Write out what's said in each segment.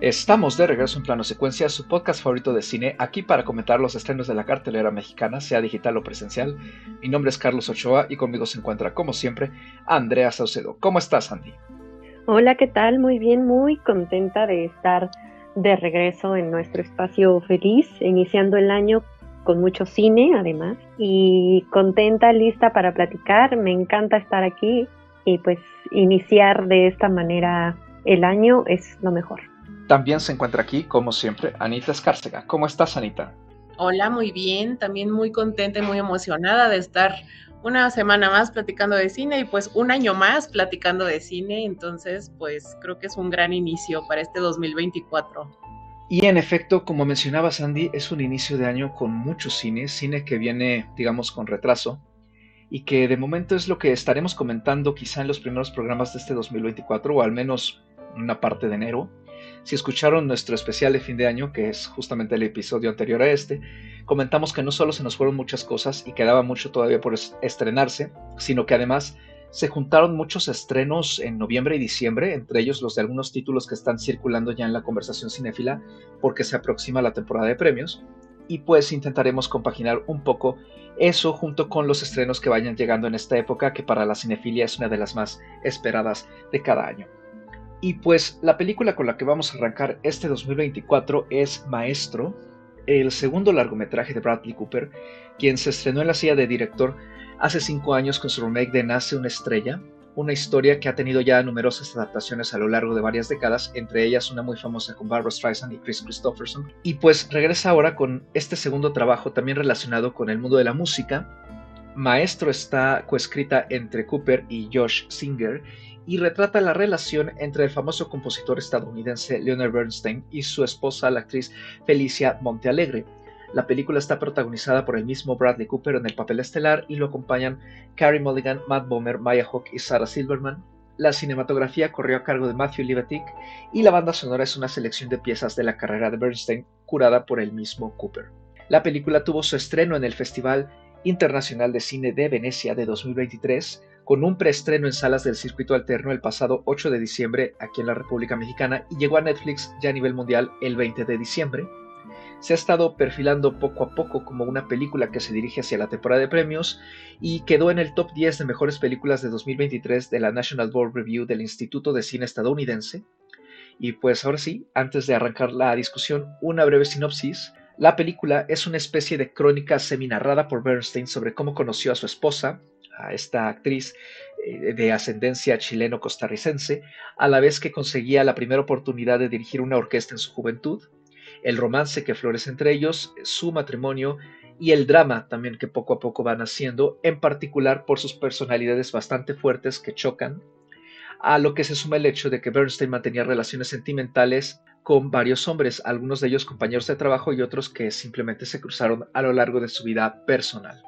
Estamos de regreso en Plano Secuencia, su podcast favorito de cine, aquí para comentar los estrenos de la cartelera mexicana, sea digital o presencial. Mi nombre es Carlos Ochoa y conmigo se encuentra, como siempre, Andrea Saucedo. ¿Cómo estás, Andy? Hola, ¿qué tal? Muy bien, muy contenta de estar de regreso en nuestro espacio feliz, iniciando el año con mucho cine, además, y contenta, lista para platicar. Me encanta estar aquí y pues iniciar de esta manera el año es lo mejor. También se encuentra aquí, como siempre, Anita Escárcega. ¿Cómo estás, Anita? Hola, muy bien. También muy contenta y muy emocionada de estar una semana más platicando de cine y pues un año más platicando de cine. Entonces, pues creo que es un gran inicio para este 2024. Y en efecto, como mencionaba Sandy, es un inicio de año con mucho cine, cine que viene, digamos, con retraso y que de momento es lo que estaremos comentando quizá en los primeros programas de este 2024 o al menos una parte de enero. Si escucharon nuestro especial de fin de año, que es justamente el episodio anterior a este, comentamos que no solo se nos fueron muchas cosas y quedaba mucho todavía por estrenarse, sino que además se juntaron muchos estrenos en noviembre y diciembre, entre ellos los de algunos títulos que están circulando ya en la conversación cinéfila porque se aproxima la temporada de premios. Y pues intentaremos compaginar un poco eso junto con los estrenos que vayan llegando en esta época, que para la cinefilia es una de las más esperadas de cada año. Y pues la película con la que vamos a arrancar este 2024 es Maestro, el segundo largometraje de Bradley Cooper, quien se estrenó en la silla de director hace cinco años con su remake de Nace una estrella, una historia que ha tenido ya numerosas adaptaciones a lo largo de varias décadas, entre ellas una muy famosa con Barbara Streisand y Chris Christopherson. Y pues regresa ahora con este segundo trabajo también relacionado con el mundo de la música. Maestro está coescrita entre Cooper y Josh Singer y retrata la relación entre el famoso compositor estadounidense Leonard Bernstein y su esposa, la actriz Felicia Montealegre. La película está protagonizada por el mismo Bradley Cooper en el papel estelar y lo acompañan Carrie Mulligan, Matt Bomer, Maya Hawke y Sarah Silverman. La cinematografía corrió a cargo de Matthew Libatic y la banda sonora es una selección de piezas de la carrera de Bernstein curada por el mismo Cooper. La película tuvo su estreno en el Festival Internacional de Cine de Venecia de 2023 con un preestreno en salas del circuito alterno el pasado 8 de diciembre aquí en la República Mexicana y llegó a Netflix ya a nivel mundial el 20 de diciembre. Se ha estado perfilando poco a poco como una película que se dirige hacia la temporada de premios y quedó en el top 10 de mejores películas de 2023 de la National Board Review del Instituto de Cine estadounidense. Y pues ahora sí, antes de arrancar la discusión, una breve sinopsis. La película es una especie de crónica seminarrada por Bernstein sobre cómo conoció a su esposa, a esta actriz eh, de ascendencia chileno-costarricense, a la vez que conseguía la primera oportunidad de dirigir una orquesta en su juventud, el romance que florece entre ellos, su matrimonio y el drama también que poco a poco van haciendo, en particular por sus personalidades bastante fuertes que chocan, a lo que se suma el hecho de que Bernstein mantenía relaciones sentimentales con varios hombres, algunos de ellos compañeros de trabajo y otros que simplemente se cruzaron a lo largo de su vida personal.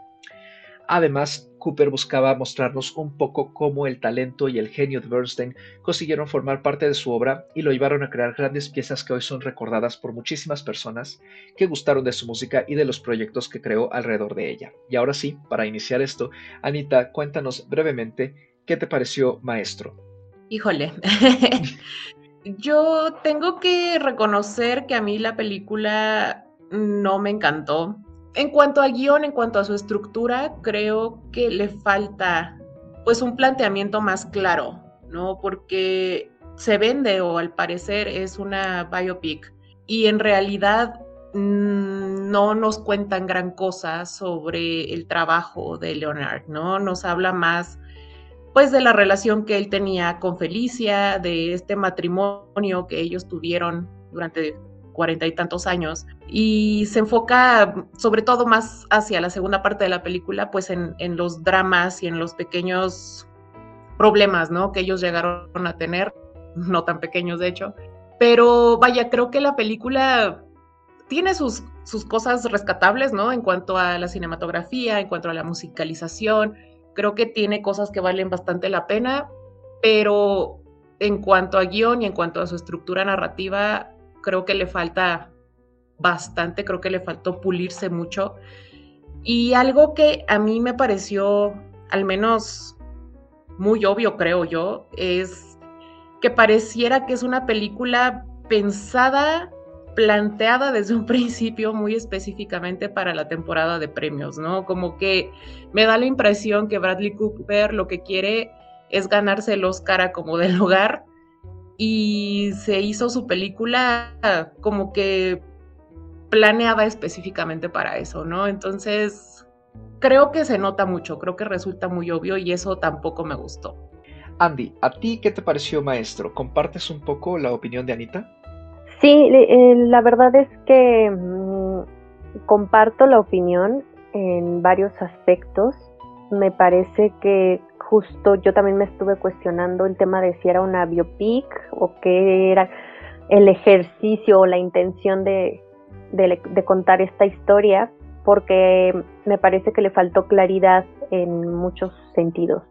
Además, Cooper buscaba mostrarnos un poco cómo el talento y el genio de Bernstein consiguieron formar parte de su obra y lo llevaron a crear grandes piezas que hoy son recordadas por muchísimas personas que gustaron de su música y de los proyectos que creó alrededor de ella. Y ahora sí, para iniciar esto, Anita, cuéntanos brevemente qué te pareció Maestro. Híjole, yo tengo que reconocer que a mí la película no me encantó en cuanto a guion, en cuanto a su estructura, creo que le falta pues un planteamiento más claro, ¿no? Porque se vende o al parecer es una biopic y en realidad mm, no nos cuentan gran cosa sobre el trabajo de Leonard, ¿no? Nos habla más pues de la relación que él tenía con Felicia, de este matrimonio que ellos tuvieron durante cuarenta y tantos años y se enfoca sobre todo más hacia la segunda parte de la película, pues en, los dramas y en los pequeños problemas, ¿no? Que ellos llegaron a tener, no tan pequeños de hecho. Pero vaya, creo que la película tiene sus, sus cosas rescatables, ¿no? En cuanto a la cinematografía, en cuanto a la musicalización, creo que tiene cosas que valen bastante la pena, pero en cuanto a guion y en cuanto a su estructura narrativa, creo que le falta bastante, creo que le faltó pulirse mucho. Y algo que a mí me pareció, al menos muy obvio, creo yo, es que pareciera que es una película pensada, planteada desde un principio muy específicamente para la temporada de premios, ¿no? Como que me da la impresión que Bradley Cooper lo que quiere es ganarse el Oscar como del hogar y se hizo su película como que planeada específicamente para eso, ¿no? Entonces, creo que se nota mucho, creo que resulta muy obvio y eso tampoco me gustó. Andy, ¿a ti qué te pareció maestro? ¿Compartes un poco la opinión de Anita? Sí, eh, la verdad es que mm, comparto la opinión en varios aspectos. Me parece que justo yo también me estuve cuestionando el tema de si era una biopic o qué era el ejercicio o la intención de, de, contar esta historia, porque me parece que le faltó claridad en muchos sentidos.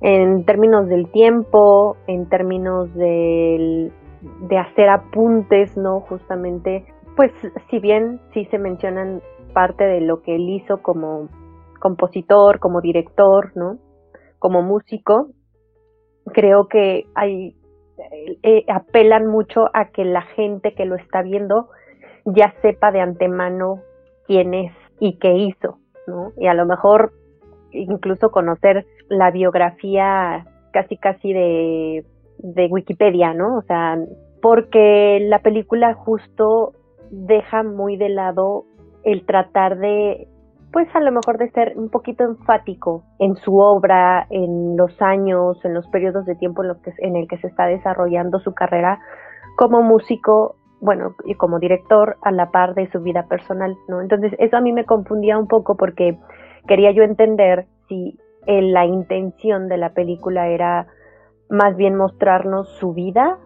En términos del tiempo, en términos del, de hacer apuntes, ¿no? Justamente, pues si bien sí se mencionan parte de lo que él hizo como compositor, como director, ¿no? Como músico, creo que hay, eh, apelan mucho a que la gente que lo está viendo ya sepa de antemano quién es y qué hizo, ¿no? Y a lo mejor incluso conocer la biografía casi casi de, de Wikipedia, ¿no? O sea, porque la película justo deja muy de lado el tratar de pues a lo mejor de ser un poquito enfático en su obra, en los años, en los periodos de tiempo en, los que, en el que se está desarrollando su carrera como músico, bueno, y como director a la par de su vida personal, ¿no? Entonces eso a mí me confundía un poco porque quería yo entender si la intención de la película era más bien mostrarnos su vida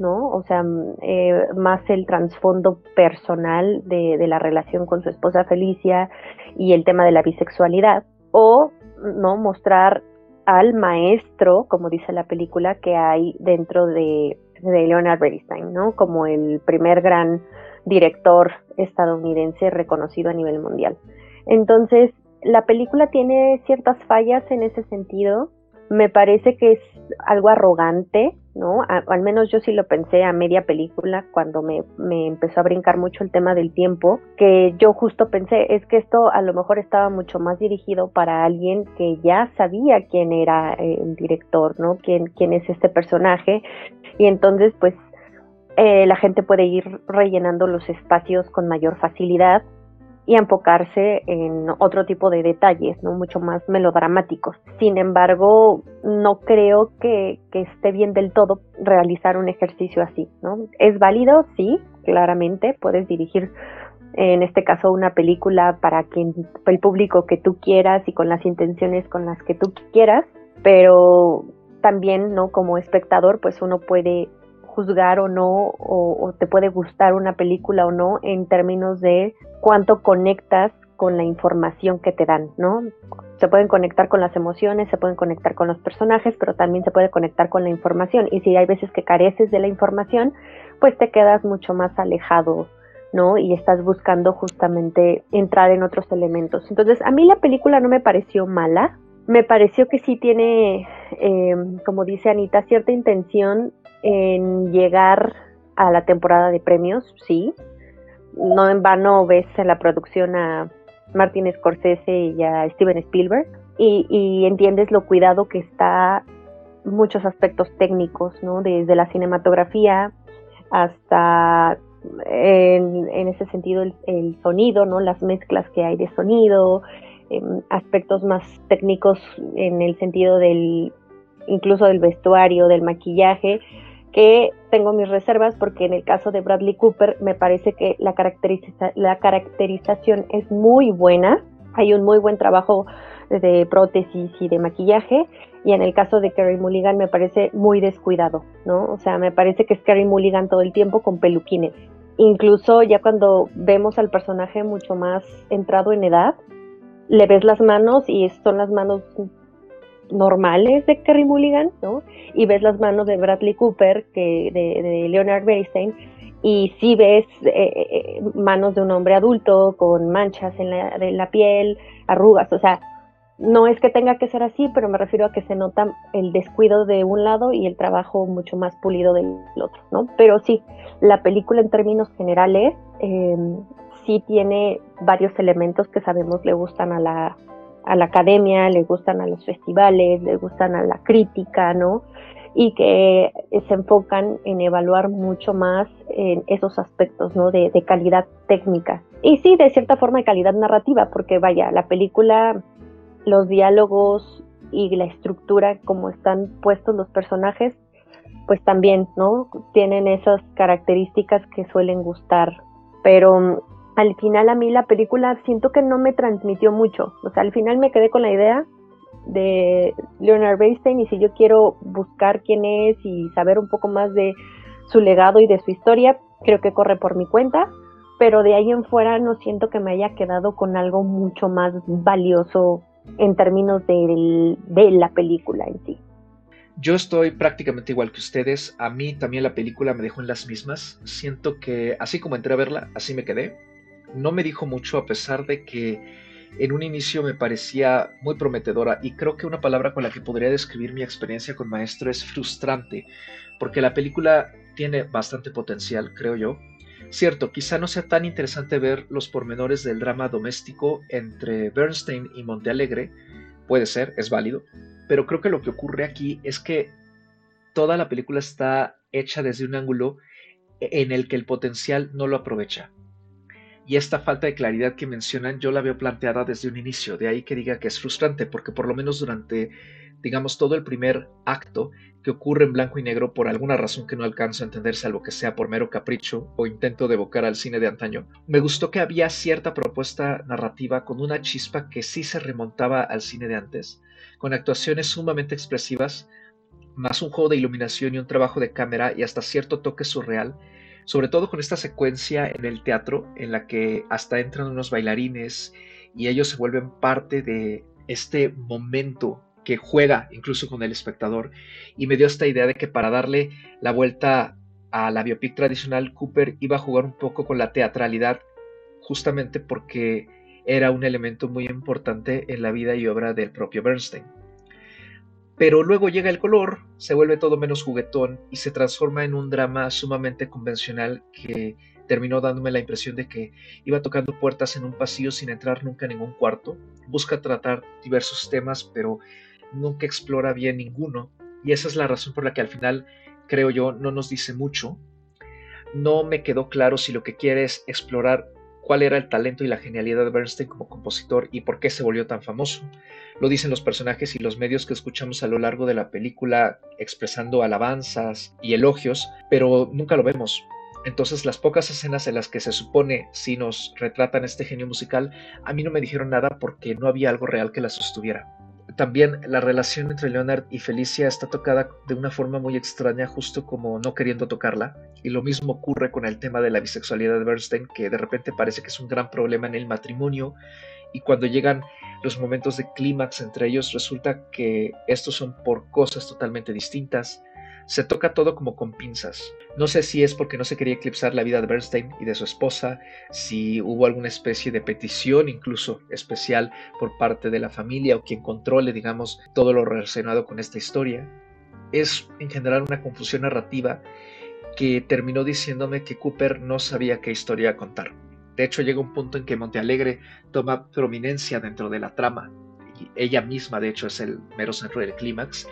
¿no? O sea, mm, eh, más el trasfondo personal de, la relación con su esposa Felicia y el tema de la bisexualidad, o no mostrar al maestro, como dice la película, que hay dentro de, de Leonard Bernstein, ¿no? Como el primer gran director estadounidense reconocido a nivel mundial. Entonces, la película tiene ciertas fallas en ese sentido. Me parece que es algo arrogante, ¿no? al menos yo sí lo pensé a media película cuando me, empezó a brincar mucho el tema del tiempo, que yo justo pensé, es que esto a lo mejor estaba mucho más dirigido para alguien que ya sabía quién era eh, el director, ¿no? Quién, quién es este personaje. Y entonces, pues, eh, la gente puede ir rellenando los espacios con mayor facilidad y enfocarse en otro tipo de detalles, ¿no? Mucho más melodramáticos. Sin embargo, no creo que, esté bien del todo realizar un ejercicio así, ¿no? ¿Es válido? Sí, claramente. Puedes dirigir, en este caso, una película para quien, el público que tú quieras y con las intenciones con las que tú quieras, pero también, ¿no? Como espectador, pues uno puede juzgar o no, o, te puede gustar una película o no en términos de cuánto conectas con la información que te dan, ¿no? Se pueden conectar con las emociones, se pueden conectar con los personajes, pero también se puede conectar con la información. Y si hay veces que careces de la información, pues te quedas mucho más alejado, ¿no? Y estás buscando justamente entrar en otros elementos. Entonces, a mí la película no me pareció mala, me pareció que sí tiene, eh, como dice Anita, cierta intención en llegar a la temporada de premios, sí. No en vano ves en la producción a Martin Scorsese y a Steven Spielberg y, entiendes lo cuidado que está muchos aspectos técnicos, ¿no? Desde la cinematografía hasta en, ese sentido el, sonido, ¿no? Las mezclas que hay de sonido, em, aspectos más técnicos en el sentido del incluso del vestuario, del maquillaje, que tengo mis reservas porque en el caso de Bradley Cooper me parece que la, la caracterización es muy buena, hay un muy buen trabajo de prótesis y de maquillaje y en el caso de Carrie Mulligan me parece muy descuidado, ¿no? O sea, me parece que es Carrie Mulligan todo el tiempo con peluquines. Incluso ya cuando vemos al personaje mucho más entrado en edad, le ves las manos y son las manos normales de Kerry Mulligan, ¿no? Y ves las manos de Bradley Cooper, que de, Leonard Bernstein, y sí ves eh, eh, manos de un hombre adulto con manchas en la, piel, arrugas, o sea, no es que tenga que ser así, pero me refiero a que se nota el descuido de un lado y el trabajo mucho más pulido del otro, ¿no? Pero sí, la película en términos generales em, sí tiene varios elementos que sabemos le gustan a la, a la academia, le gustan a los festivales, le gustan a la crítica, ¿no? Y que se enfocan en evaluar mucho más en esos aspectos, ¿no? De, de calidad técnica. Y sí, de cierta forma de calidad narrativa, porque vaya, la película los diálogos y la estructura como están puestos los personajes, pues también, ¿no? Tienen esas características que suelen gustar. Pero al final a mí la película siento que no me transmitió mucho. O sea, al final me quedé con la idea de Leonard Bernstein y si yo quiero buscar quién es y saber un poco más de su legado y de su historia, creo que corre por mi cuenta, pero de ahí en fuera no siento que me haya quedado con algo mucho más valioso en términos de, de la película en sí. Yo estoy prácticamente igual que ustedes. A mí también la película me dejó en las mismas. Siento que así como entré a verla, así me quedé. No me dijo mucho a pesar de que en un inicio me parecía muy prometedora y creo que una palabra con la que podría describir mi experiencia con Maestro es frustrante, porque la película tiene bastante potencial, creo yo, Cierto, quizá no sea tan interesante ver los pormenores del drama doméstico entre Bernstein y Montealegre, puede ser, es válido, pero creo que lo que ocurre aquí es que toda la película está hecha desde un ángulo en el que el potencial no lo aprovecha. Y esta falta de claridad que mencionan yo la veo planteada desde un inicio, de ahí que diga que es frustrante, porque por lo menos durante, digamos, todo el primer acto, que ocurre en blanco y negro por alguna razón que no alcanzo a entender, salvo que sea por mero capricho o intento de evocar al cine de antaño, me gustó que había cierta propuesta narrativa con una chispa que sí se remontaba al cine de antes, con actuaciones sumamente expresivas, más un juego de iluminación y un trabajo de cámara y hasta cierto toque surreal, sobre todo con esta secuencia en el teatro en la que hasta entran unos bailarines y ellos se vuelven parte de este momento que juega incluso con el espectador y me dio esta idea de que para darle la vuelta a la biopic tradicional Cooper iba a jugar un poco con la teatralidad justamente porque era un elemento muy importante en la vida y obra del propio Bernstein. Pero luego llega el color, se vuelve todo menos juguetón y se transforma en un drama sumamente convencional que terminó dándome la impresión de que iba tocando puertas en un pasillo sin entrar nunca en ningún cuarto. Busca tratar diversos temas, pero nunca explora bien ninguno, y esa es la razón por la que al final, creo yo, no nos dice mucho. No me quedó claro si lo que quiere es explorar cuál era el talento y la genialidad de Bernstein como compositor y por qué se volvió tan famoso. Lo dicen los personajes y los medios que escuchamos a lo largo de la película expresando alabanzas y elogios, pero nunca lo vemos. Entonces las pocas escenas en las que se supone si nos retratan este genio musical, a mí no me dijeron nada porque no había algo real que la sostuviera. También la relación entre Leonard y Felicia está tocada de una forma muy extraña, justo como no queriendo tocarla. Y lo mismo ocurre con el tema de la bisexualidad de Bernstein, que de repente parece que es un gran problema en el matrimonio. Y cuando llegan los momentos de clímax entre ellos, resulta que estos son por cosas totalmente distintas se toca todo como con pinzas. No sé si es porque no se quería eclipsar la vida de Bernstein y de su esposa, si hubo alguna especie de petición incluso especial por parte de la familia o quien controle, digamos, todo lo relacionado con esta historia. Es en general una confusión narrativa que terminó diciéndome que Cooper no sabía qué historia contar. De hecho, llega un punto en que Montealegre toma prominencia dentro de la trama. Ella misma, de hecho, es el mero centro del clímax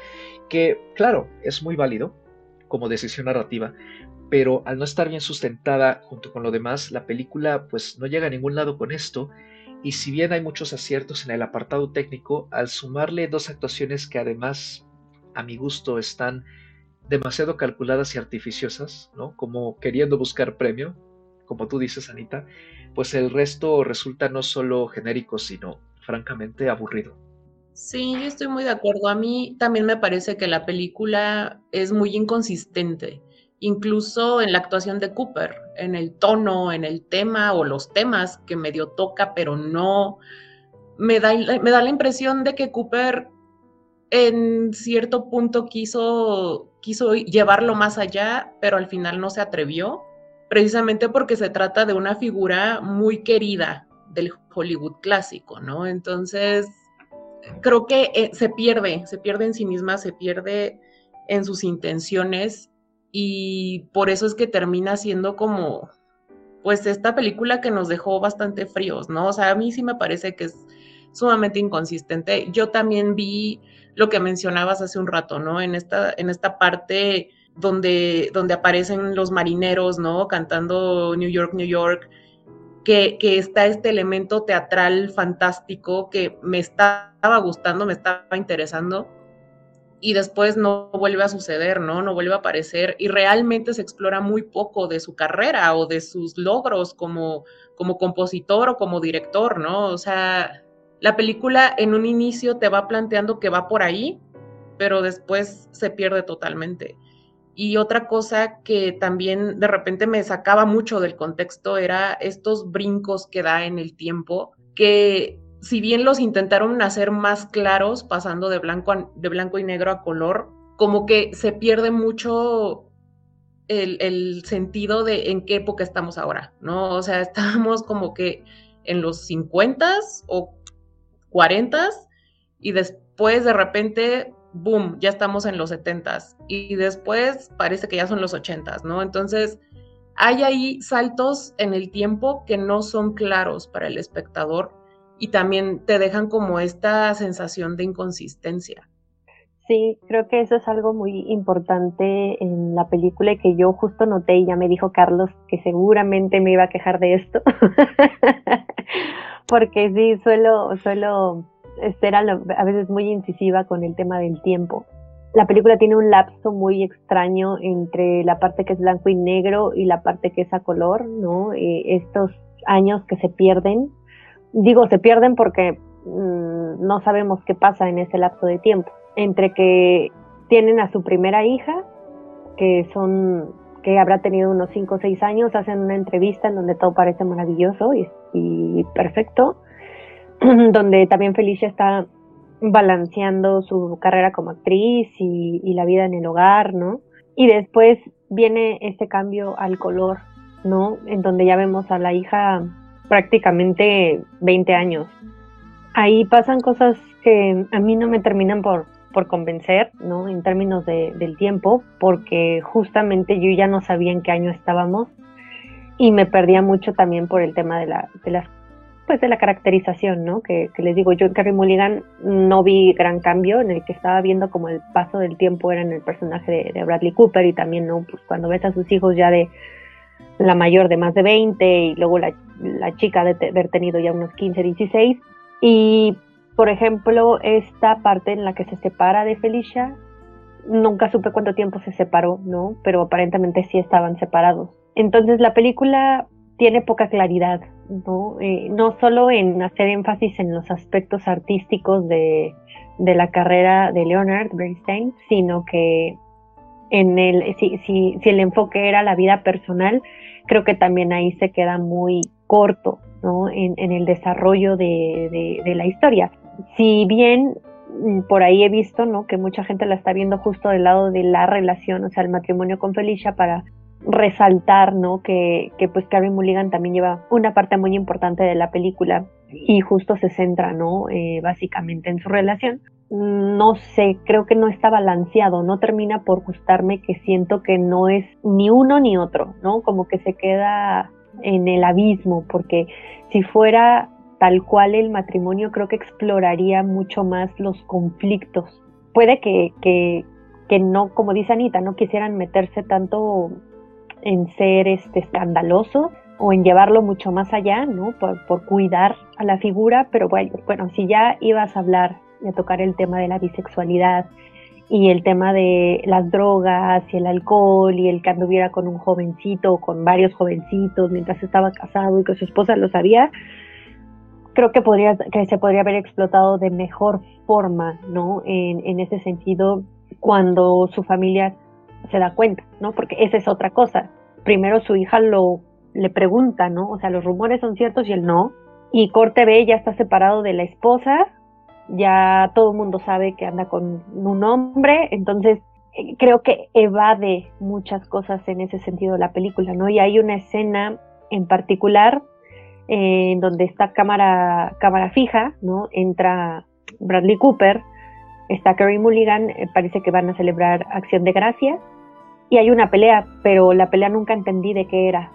que claro, es muy válido como decisión narrativa, pero al no estar bien sustentada junto con lo demás, la película pues no llega a ningún lado con esto, y si bien hay muchos aciertos en el apartado técnico, al sumarle dos actuaciones que además a mi gusto están demasiado calculadas y artificiosas, ¿no? Como queriendo buscar premio, como tú dices, Anita, pues el resto resulta no solo genérico, sino francamente aburrido. Sí, yo estoy muy de acuerdo. A mí también me parece que la película es muy inconsistente, incluso en la actuación de Cooper, en el tono, en el tema o los temas que medio toca, pero no. Me da, me da la impresión de que Cooper en cierto punto quiso, quiso llevarlo más allá, pero al final no se atrevió, precisamente porque se trata de una figura muy querida del Hollywood clásico, ¿no? Entonces creo que eh, se pierde, se pierde en sí misma, se pierde en sus intenciones y por eso es que termina siendo como, pues esta película que nos dejó bastante fríos, ¿no? O sea, a mí sí me parece que es sumamente inconsistente. Yo también vi lo que mencionabas hace un rato, ¿no? En esta, en esta parte donde, donde aparecen los marineros, ¿no? Cantando New York, New York, que, está este elemento teatral fantástico que me estaba gustando, me estaba interesando, y después no vuelve a suceder, ¿no? No vuelve a aparecer, y realmente se explora muy poco de su carrera o de sus logros como, como compositor o como director, ¿no? O sea, la película en un inicio te va planteando que va por ahí, pero después se pierde totalmente. Y otra cosa que también de repente me sacaba mucho del contexto era estos brincos que da en el tiempo, que si bien los intentaron hacer más claros, pasando de blanco, de blanco y negro a color, como que se pierde mucho el, sentido de en qué época estamos ahora, ¿no? O sea, estamos como que en los 50 o 40 y después de repente, boom, ya estamos en los 70 y después parece que ya son los 80 ¿no? Entonces, hay ahí saltos en el tiempo que no son claros para el espectador y también te dejan como esta sensación de inconsistencia. Sí, creo que eso es algo muy importante en la película y que yo justo noté y ya me dijo Carlos que seguramente me iba a quejar de esto. Porque sí, suelo, suelo ser a, veces muy incisiva con el tema del tiempo. La película tiene un lapso muy extraño entre la parte que es blanco y negro y la parte que es a color, ¿no? Eh, estos años que se pierden. Digo, se pierden porque mm, no sabemos qué pasa en ese lapso de tiempo entre que tienen a su primera hija, que son que habrá tenido unos 5 o 6 años, hacen una entrevista en donde todo parece maravilloso y, perfecto, donde también Felicia está balanceando su carrera como actriz y, la vida en el hogar, ¿no? Y después viene este cambio al color, ¿no? En donde ya vemos a la hija prácticamente 20 años. Ahí pasan cosas que a mí no me terminan por, por convencer, ¿no? En términos de, del tiempo, porque justamente yo ya no sabía en qué año estábamos y me perdía mucho también por el tema de la, de las pues de la caracterización, ¿no? Que, les digo, yo en Carrie Mulligan no vi gran cambio, en el que estaba viendo como el paso del tiempo era en el personaje de, Bradley Cooper y también, ¿no? Pues cuando ves a sus hijos ya de la mayor de más de 20 y luego la, chica de haber tenido ya unos 15, 16 y por ejemplo, esta parte en la que se separa de Felicia, nunca supe cuánto tiempo se separó, ¿no? Pero aparentemente sí estaban separados. Entonces la película tiene poca claridad, ¿no? Eh, no solo en hacer énfasis en los aspectos artísticos de, la carrera de Leonard Bernstein, sino que en el, si, si, si, el enfoque era la vida personal, creo que también ahí se queda muy corto, ¿no? En, el desarrollo de, de la historia si bien mm, por ahí he visto, ¿no? Que mucha gente la está viendo justo del lado de la relación, o sea, el matrimonio con Felicia para resaltar, ¿no? Que, que pues Carrie Mulligan también lleva una parte muy importante de la película y justo se centra, ¿no? Eh, básicamente en su relación. No sé, creo que no está balanceado, no termina por gustarme que siento que no es ni uno ni otro, ¿no? Como que se queda en el abismo, porque si fuera tal cual el matrimonio creo que exploraría mucho más los conflictos. Puede que, que, que no, como dice Anita, no quisieran meterse tanto en ser este, escandalosos o en llevarlo mucho más allá, ¿no? Por, por, cuidar a la figura, pero bueno, bueno, si ya ibas a hablar de tocar el tema de la bisexualidad y el tema de las drogas y el alcohol y el que anduviera con un jovencito o con varios jovencitos mientras estaba casado y que su esposa lo sabía, creo que, podría, que se podría haber explotado de mejor forma, ¿no? En, en ese sentido, cuando su familia se da cuenta, ¿no? Porque esa es otra cosa. Primero su hija lo le pregunta, ¿no? O sea, los rumores son ciertos y él no. Y Corte B ya está separado de la esposa, ya todo el mundo sabe que anda con un hombre, entonces eh, creo que evade muchas cosas en ese sentido la película, ¿no? Y hay una escena en particular en donde está cámara, cámara fija, ¿no? Entra Bradley Cooper, está Carey Mulligan, eh, parece que van a celebrar Acción de Gracias y hay una pelea, pero la pelea nunca entendí de qué era.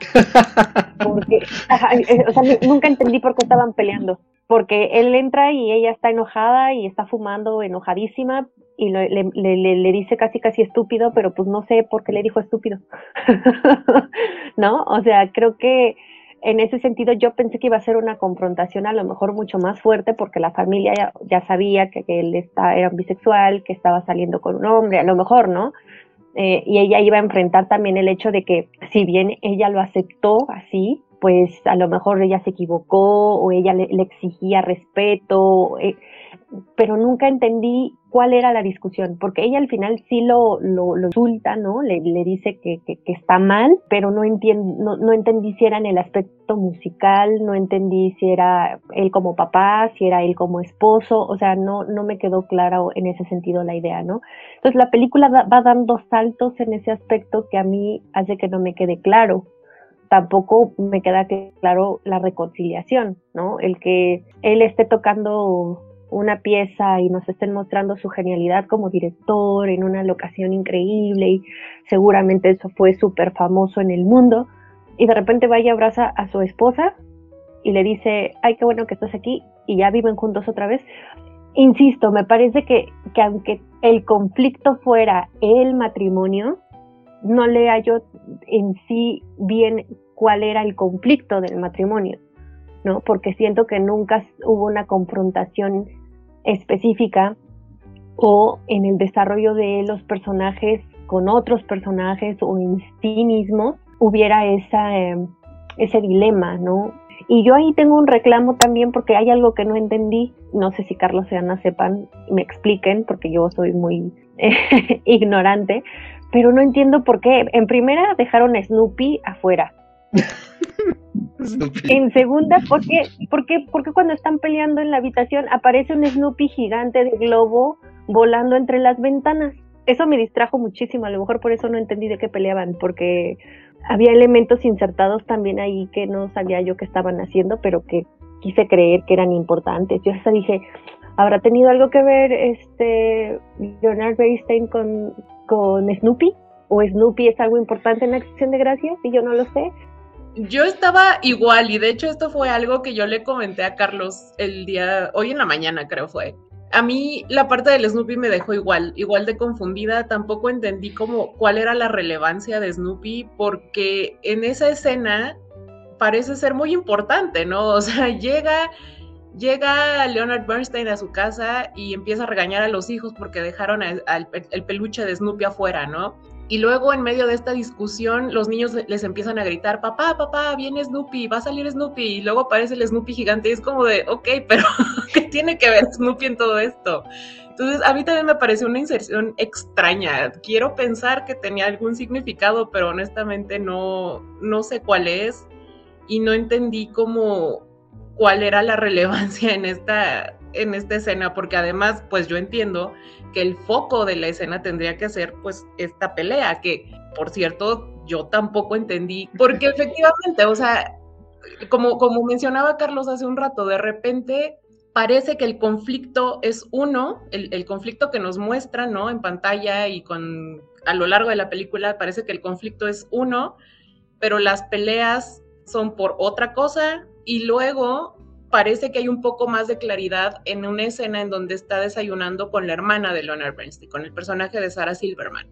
Porque, eh, o sea, nunca entendí por qué estaban peleando. Porque él entra y ella está enojada y está fumando, enojadísima, y le, le, le, dice casi casi estúpido, pero pues no sé por qué le dijo estúpido. ¿No? O sea, creo que en ese sentido yo pensé que iba a ser una confrontación a lo mejor mucho más fuerte porque la familia ya, ya sabía que, que, él está, era bisexual, que estaba saliendo con un hombre, a lo mejor, ¿no? Eh, y ella iba a enfrentar también el hecho de que si bien ella lo aceptó así, pues a lo mejor ella se equivocó o ella le, exigía respeto, eh, pero nunca entendí cuál era la discusión, porque ella al final sí lo, lo, insulta, ¿no? Le, le dice que, que, está mal, pero no, no, no, entendí si era en el aspecto musical, no entendí si era él como papá, si era él como esposo, o sea, no, no me quedó claro en ese sentido la idea, ¿no? Entonces la película va dando saltos en ese aspecto que a mí hace que no me quede claro tampoco me queda claro la reconciliación, ¿no? El que él esté tocando una pieza y nos estén mostrando su genialidad como director en una locación increíble y seguramente eso fue súper famoso en el mundo y de repente vaya abraza a su esposa y le dice, ay, qué bueno que estás aquí y ya viven juntos otra vez. Insisto, me parece que, que aunque el conflicto fuera el matrimonio, no le hallo en sí bien cuál era el conflicto del matrimonio, ¿no? Porque siento que nunca hubo una confrontación específica o en el desarrollo de los personajes con otros personajes o en sí mismos hubiera em, ese dilema, ¿no? Y yo ahí tengo un reclamo también porque hay algo que no entendí, no sé si Carlos y Ana sepan, me expliquen, porque yo soy muy ignorante, pero no entiendo por qué. En primera dejaron Snoopy afuera. En segunda, ¿por qué, porque, porque cuando están peleando en la habitación aparece un Snoopy gigante de globo volando entre las ventanas? Eso me distrajo muchísimo, a lo mejor por eso no entendí de qué peleaban, porque había elementos insertados también ahí que no sabía yo que estaban haciendo, pero que quise creer que eran importantes. Yo hasta dije, ¿habrá tenido algo que ver este Leonard Bernstein con, con Snoopy? ¿O Snoopy es algo importante en la acción de gracias y yo no lo sé? Yo estaba igual y de hecho esto fue algo que yo le comenté a Carlos el día, hoy en la mañana creo fue. A mí la parte del Snoopy me dejó igual, igual de confundida, tampoco entendí cómo cuál era la relevancia de Snoopy porque en esa escena parece ser muy importante, ¿no? O sea, llega llega Leonard Bernstein a su casa y empieza a regañar a los hijos porque dejaron el peluche de Snoopy afuera, ¿no? Y luego en medio de esta discusión los niños les empiezan a gritar, papá, papá, viene Snoopy, va a salir Snoopy. Y luego aparece el Snoopy gigante y es como de, ok, pero ¿qué tiene que ver Snoopy en todo esto? Entonces a mí también me pareció una inserción extraña. Quiero pensar que tenía algún significado, pero honestamente no, no sé cuál es y no entendí cómo cuál era la relevancia en esta, en esta escena, porque además, pues yo entiendo que el foco de la escena tendría que ser pues esta pelea, que por cierto yo tampoco entendí, porque efectivamente, o sea, como, como mencionaba Carlos hace un rato, de repente parece que el conflicto es uno, el, el, conflicto que nos muestra, ¿no? En pantalla y con a lo largo de la película parece que el conflicto es uno, pero las peleas son por otra cosa y luego parece que hay un poco más de claridad en una escena en donde está desayunando con la hermana de Leonard Bernstein, con el personaje de Sarah Silverman,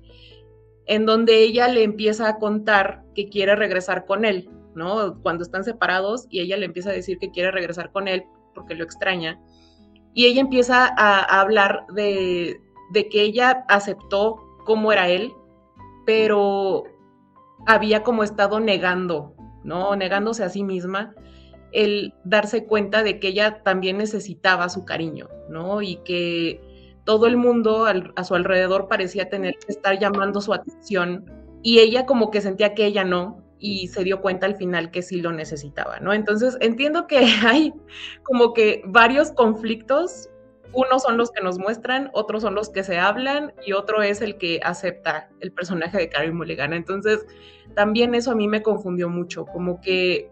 en donde ella le empieza a contar que quiere regresar con él, ¿no? Cuando están separados y ella le empieza a decir que quiere regresar con él porque lo extraña. Y ella empieza a, hablar de, de que ella aceptó cómo era él, pero había como estado negando, ¿no? Negándose a sí misma el darse cuenta de que ella también necesitaba su cariño, ¿no? Y que todo el mundo a su alrededor parecía tener que estar llamando su atención y ella como que sentía que ella no y se dio cuenta al final que sí lo necesitaba, ¿no? Entonces entiendo que hay como que varios conflictos, unos son los que nos muestran, otros son los que se hablan y otro es el que acepta el personaje de Carrie Mulligan. Entonces también eso a mí me confundió mucho, como que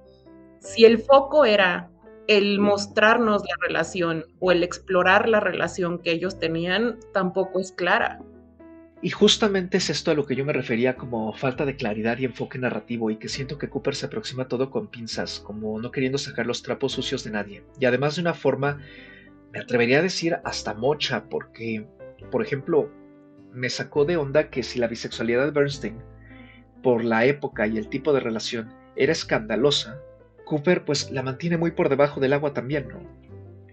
si el foco era el mostrarnos la relación o el explorar la relación que ellos tenían tampoco es clara. Y justamente es esto a lo que yo me refería como falta de claridad y enfoque narrativo y que siento que Cooper se aproxima todo con pinzas, como no queriendo sacar los trapos sucios de nadie. Y además de una forma, me atrevería a decir hasta mocha, porque, por ejemplo, me sacó de onda que si la bisexualidad de Bernstein, por la época y el tipo de relación, era escandalosa, Cooper pues la mantiene muy por debajo del agua también, ¿no?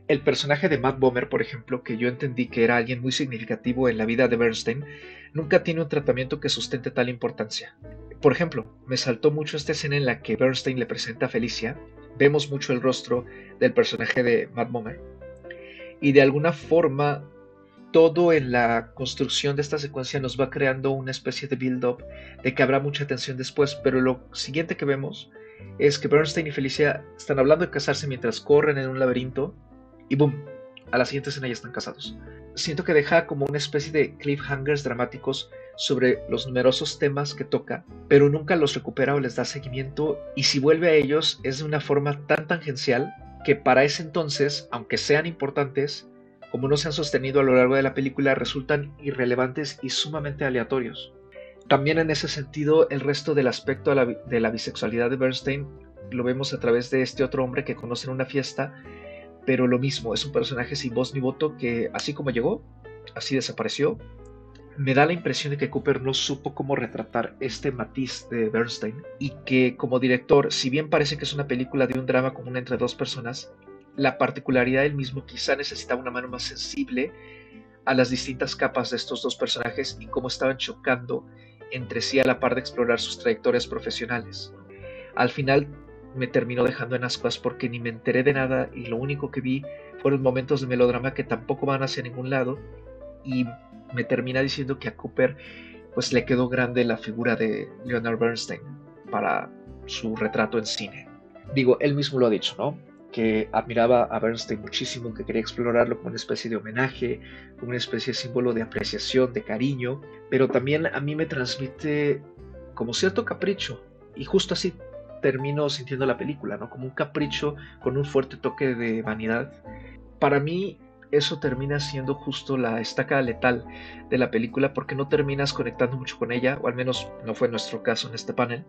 El personaje de Matt Bomer, por ejemplo, que yo entendí que era alguien muy significativo en la vida de Bernstein, nunca tiene un tratamiento que sustente tal importancia. Por ejemplo, me saltó mucho esta escena en la que Bernstein le presenta a Felicia, vemos mucho el rostro del personaje de Matt Bomer, y de alguna forma todo en la construcción de esta secuencia nos va creando una especie de build-up de que habrá mucha tensión después, pero lo siguiente que vemos es que Bernstein y Felicia están hablando de casarse mientras corren en un laberinto y boom, a la siguiente escena ya están casados. Siento que deja como una especie de cliffhangers dramáticos sobre los numerosos temas que toca, pero nunca los recupera o les da seguimiento y si vuelve a ellos es de una forma tan tangencial que para ese entonces, aunque sean importantes, como no se han sostenido a lo largo de la película, resultan irrelevantes y sumamente aleatorios. También en ese sentido, el resto del aspecto de la, bisexualidad de Bernstein lo vemos a través de este otro hombre que conoce en una fiesta pero lo mismo, es un personaje sin voz ni voto que así como llegó, así desapareció. Me da la impresión de que Cooper no supo cómo retratar este matiz de Bernstein y que como director, si bien parece que es una película de un drama común entre dos personas, la particularidad del mismo quizá necesitaba una mano más sensible a las distintas capas de estos dos personajes y cómo estaban chocando entre sí a la par de explorar sus trayectorias profesionales. Al final me terminó dejando en ascuas porque ni me enteré de nada y lo único que vi fueron momentos de melodrama que tampoco van hacia ningún lado y me termina diciendo que a Cooper pues le quedó grande la figura de Leonard Bernstein para su retrato en cine. Digo, él mismo lo ha dicho, ¿no? Que admiraba a Bernstein muchísimo, que quería explorarlo como una especie de homenaje, como una especie de símbolo de apreciación, de cariño, pero también a mí me transmite como cierto capricho, y justo así termino sintiendo la película, ¿no? Como un capricho con un fuerte toque de vanidad. Para mí eso termina siendo justo la estaca letal de la película porque no terminas conectando mucho con ella, o al menos no fue nuestro caso en este panel.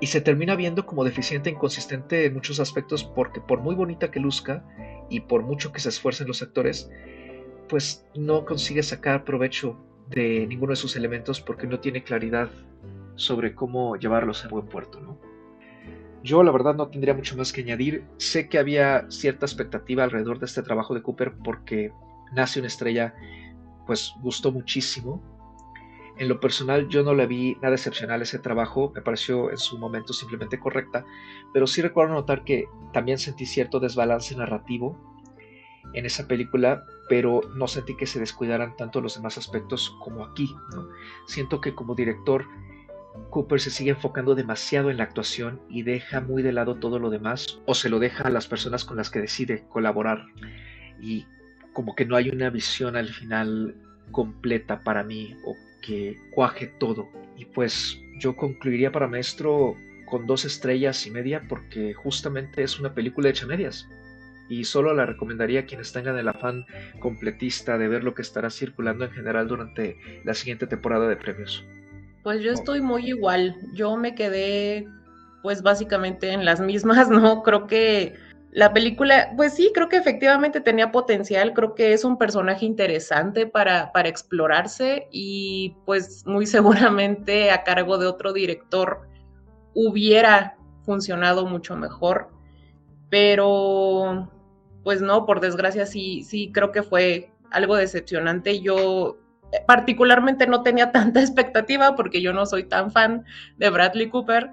Y se termina viendo como deficiente e inconsistente en muchos aspectos porque por muy bonita que luzca y por mucho que se esfuercen los actores, pues no consigue sacar provecho de ninguno de sus elementos porque no tiene claridad sobre cómo llevarlos a buen puerto, ¿no? Yo la verdad no tendría mucho más que añadir. Sé que había cierta expectativa alrededor de este trabajo de Cooper porque Nace una estrella pues gustó muchísimo. En lo personal yo no le vi nada excepcional ese trabajo, me pareció en su momento simplemente correcta, pero sí recuerdo notar que también sentí cierto desbalance narrativo en esa película, pero no sentí que se descuidaran tanto los demás aspectos como aquí. Siento que como director Cooper se sigue enfocando demasiado en la actuación y deja muy de lado todo lo demás o se lo deja a las personas con las que decide colaborar y como que no hay una visión al final completa para mí o que cuaje todo y pues yo concluiría para maestro con dos estrellas y media porque justamente es una película hecha medias y solo la recomendaría a quienes tengan el afán completista de ver lo que estará circulando en general durante la siguiente temporada de premios. Pues yo estoy muy igual. Yo me quedé, pues básicamente en las mismas, ¿no? Creo que la película, pues sí, creo que efectivamente tenía potencial. Creo que es un personaje interesante para, explorarse y pues muy seguramente a cargo de otro director hubiera funcionado mucho mejor. Pero, pues no, por desgracia sí, sí, creo que fue algo decepcionante. Yo particularmente no tenía tanta expectativa porque yo no soy tan fan de Bradley Cooper,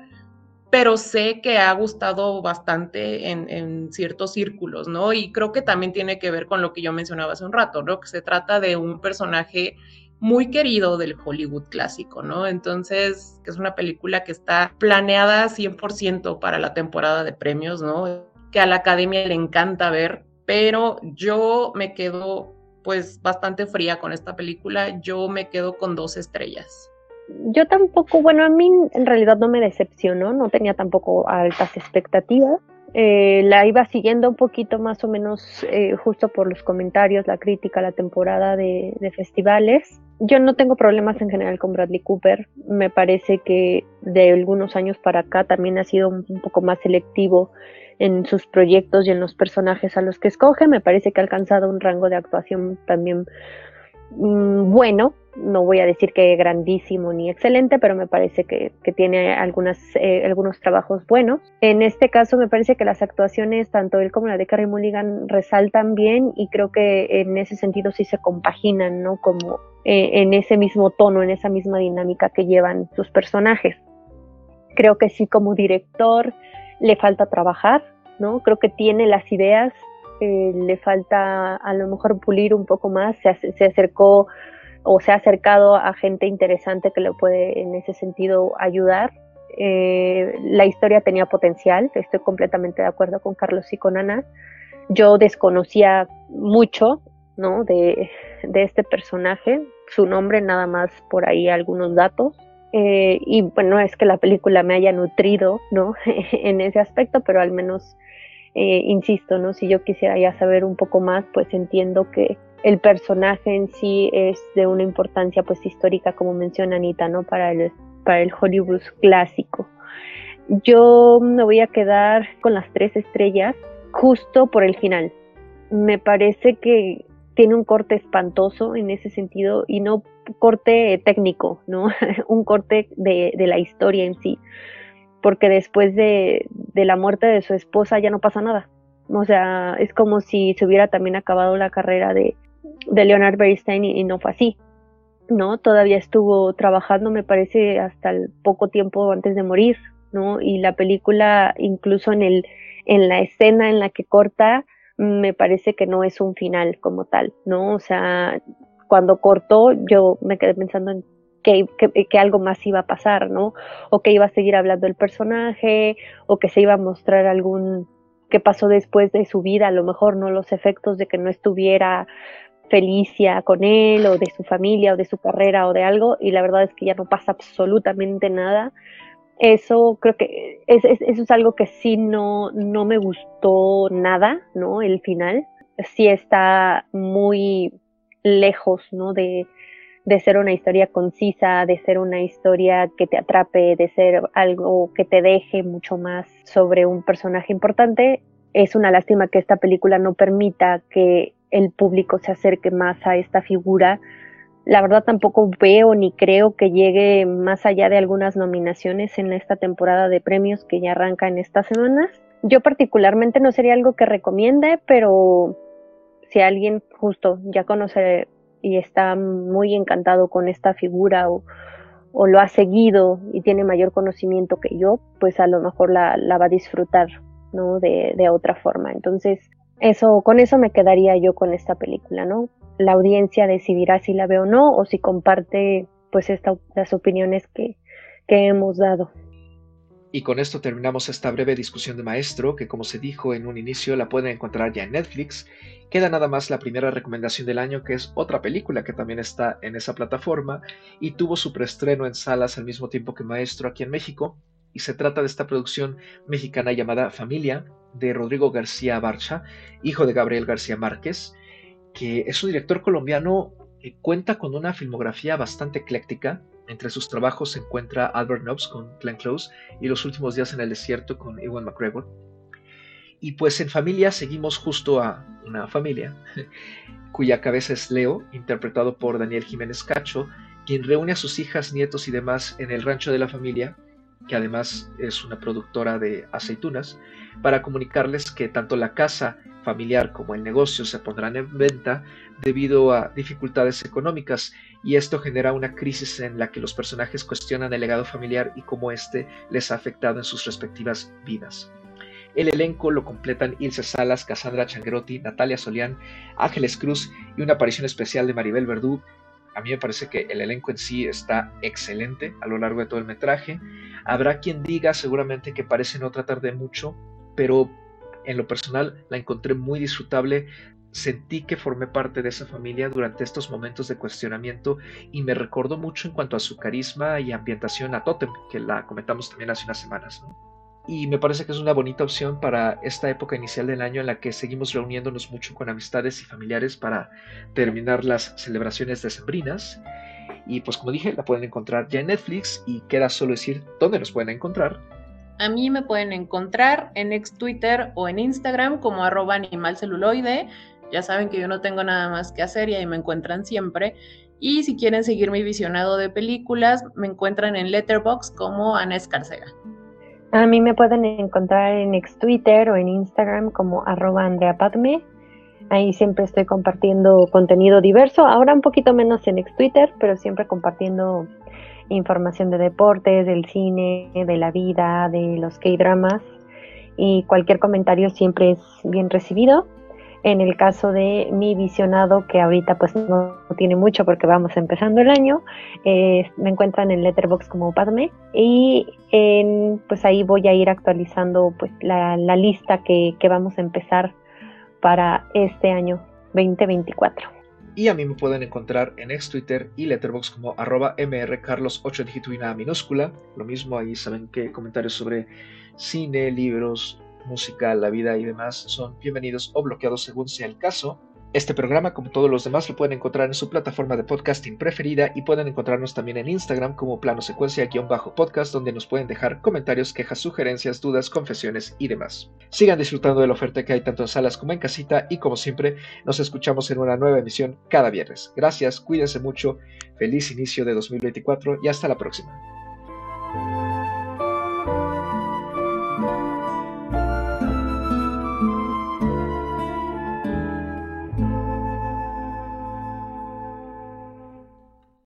pero sé que ha gustado bastante en, ciertos círculos, ¿no? Y creo que también tiene que ver con lo que yo mencionaba hace un rato, ¿no? Que se trata de un personaje muy querido del Hollywood clásico, ¿no? Entonces, que es una película que está planeada 100% para la temporada de premios, ¿no? Que a la academia le encanta ver, pero yo me quedo pues bastante fría con esta película. Yo me quedo con dos estrellas. Yo tampoco, bueno, a mí en realidad no me decepcionó, no tenía tampoco altas expectativas. Eh, la iba siguiendo un poquito más o menos eh, justo por los comentarios, la crítica, la temporada de, festivales. Yo no tengo problemas en general con Bradley Cooper. Me parece que de algunos años para acá también ha sido un poco más selectivo en sus proyectos y en los personajes a los que escoge. Me parece que ha alcanzado un rango de actuación también Mm, bueno, no voy a decir que grandísimo ni excelente, pero me parece que, tiene algunas, eh, algunos trabajos buenos. En este caso me parece que las actuaciones, tanto él como la de Carrie Mulligan, resaltan bien y creo que en ese sentido sí se compaginan, ¿no? Como eh, en ese mismo tono, en esa misma dinámica que llevan sus personajes. Creo que sí como director le falta trabajar, ¿no? Creo que tiene las ideas, eh, le falta a lo mejor pulir un poco más, se, se, acercó o se ha acercado a gente interesante que le puede en ese sentido ayudar. Eh, la historia tenía potencial, estoy completamente de acuerdo con Carlos y con Ana. Yo desconocía mucho ¿no? de, de este personaje, su nombre nada más por ahí algunos datos. Eh, y bueno, es que la película me haya nutrido ¿no? en ese aspecto, pero al menos eh, insisto, ¿no? Si yo quisiera ya saber un poco más, pues entiendo que el personaje en sí es de una importancia pues histórica, como menciona Anita, ¿no? Para el, para el Hollywood clásico. Yo me voy a quedar con las tres estrellas justo por el final. Me parece que tiene un corte espantoso en ese sentido y no corte técnico, ¿no? un corte de, de la historia en sí porque después de, la muerte de su esposa ya no pasa nada. O sea, es como si se hubiera también acabado la carrera de, de Leonard Bernstein y, no fue así. ¿no? Todavía estuvo trabajando, me parece, hasta el poco tiempo antes de morir, ¿no? Y la película, incluso en el, en la escena en la que corta, me parece que no es un final como tal, ¿no? O sea, cuando cortó, yo me quedé pensando en que, algo más iba a pasar, ¿no? O que iba a seguir hablando el personaje, o que se iba a mostrar algún que pasó después de su vida, a lo mejor no los efectos de que no estuviera Felicia con él, o de su familia, o de su carrera, o de algo, y la verdad es que ya no pasa absolutamente nada. Eso creo que eso es algo que sí no, no me gustó nada, ¿no? El final. Sí está muy lejos, ¿no? De, de ser una historia concisa, de ser una historia que te atrape, de ser algo que te deje mucho más sobre un personaje importante. Es una lástima que esta película no permita que el público se acerque más a esta figura. La verdad tampoco veo ni creo que llegue más allá de algunas nominaciones en esta temporada de premios que ya arranca en estas semanas. Yo particularmente no sería algo que recomiende, pero si alguien justo ya conoce y está muy encantado con esta figura o, lo ha seguido y tiene mayor conocimiento que yo, pues a lo mejor la, va a disfrutar ¿no? De, otra forma. Entonces, eso, con eso me quedaría yo con esta película, ¿no? La audiencia decidirá si la ve o no, o si comparte pues las opiniones que, que hemos dado. Y con esto terminamos esta breve discusión de maestro, que como se dijo en un inicio la pueden encontrar ya en Netflix. Queda nada más la primera recomendación del año, que es otra película que también está en esa plataforma y tuvo su preestreno en salas al mismo tiempo que Maestro aquí en México. Y se trata de esta producción mexicana llamada Familia, de Rodrigo García Barcha, hijo de Gabriel García Márquez, que es un director colombiano que cuenta con una filmografía bastante ecléctica, entre sus trabajos se encuentra Albert Nobbs con Glenn Close y Los últimos días en el desierto con Ewan McGregor. Y pues en familia seguimos justo a una familia cuya cabeza es Leo, interpretado por Daniel Jiménez Cacho, quien reúne a sus hijas, nietos y demás en el rancho de la familia, que además es una productora de aceitunas, para comunicarles que tanto la casa familiar como el negocio se pondrán en venta debido a dificultades económicas y esto genera una crisis en la que los personajes cuestionan el legado familiar y cómo éste les ha afectado en sus respectivas vidas. El elenco lo completan Ilse Salas, Cassandra Changuerotti, Natalia Solián, Ángeles Cruz y una aparición especial de Maribel Verdú. A mí me parece que el elenco en sí está excelente a lo largo de todo el metraje. Habrá quien diga seguramente que parece no tratar de mucho, pero en lo personal la encontré muy disfrutable sentí que formé parte de esa familia durante estos momentos de cuestionamiento y me recordó mucho en cuanto a su carisma y ambientación a Totem, que la comentamos también hace unas semanas. y me parece que es una bonita opción para esta época inicial del año en la que seguimos reuniéndonos mucho con amistades y familiares para terminar las celebraciones decembrinas. Y pues como dije, la pueden encontrar ya en Netflix y queda solo decir dónde nos pueden encontrar. A mí me pueden encontrar en ex Twitter o en Instagram como arroba animalceluloide. Ya saben que yo no tengo nada más que hacer y ahí me encuentran siempre. Y si quieren seguir mi visionado de películas, me encuentran en Letterboxd como Ana Escarcega. A mí me pueden encontrar en ex Twitter o en Instagram como arroba. Ahí siempre estoy compartiendo contenido diverso, ahora un poquito menos en ex Twitter, pero siempre compartiendo información de deportes, del cine, de la vida, de los K-dramas y cualquier comentario siempre es bien recibido. En el caso de mi visionado, que ahorita pues no, tiene mucho porque vamos empezando el año, eh, me encuentran en Letterbox como Padme y pues ahí voy a ir actualizando pues la, lista que, que vamos a empezar para este año 2024. Y a mí me pueden encontrar en ex Twitter y Letterbox como arroba mrcarlos8 dígito y nada minúscula. Lo mismo ahí saben que comentarios sobre cine, libros, música, la vida y demás son bienvenidos o bloqueados según sea el caso. Este programa, como todos los demás, lo pueden encontrar en su plataforma de podcasting preferida y pueden encontrarnos también en Instagram como plano secuencia-podcast, donde nos pueden dejar comentarios, quejas, sugerencias, dudas, confesiones y demás. Sigan disfrutando de la oferta que hay tanto en salas como en casita y como siempre, nos escuchamos en una nueva emisión cada viernes. Gracias, cuídense mucho, feliz inicio de 2024 y hasta la próxima.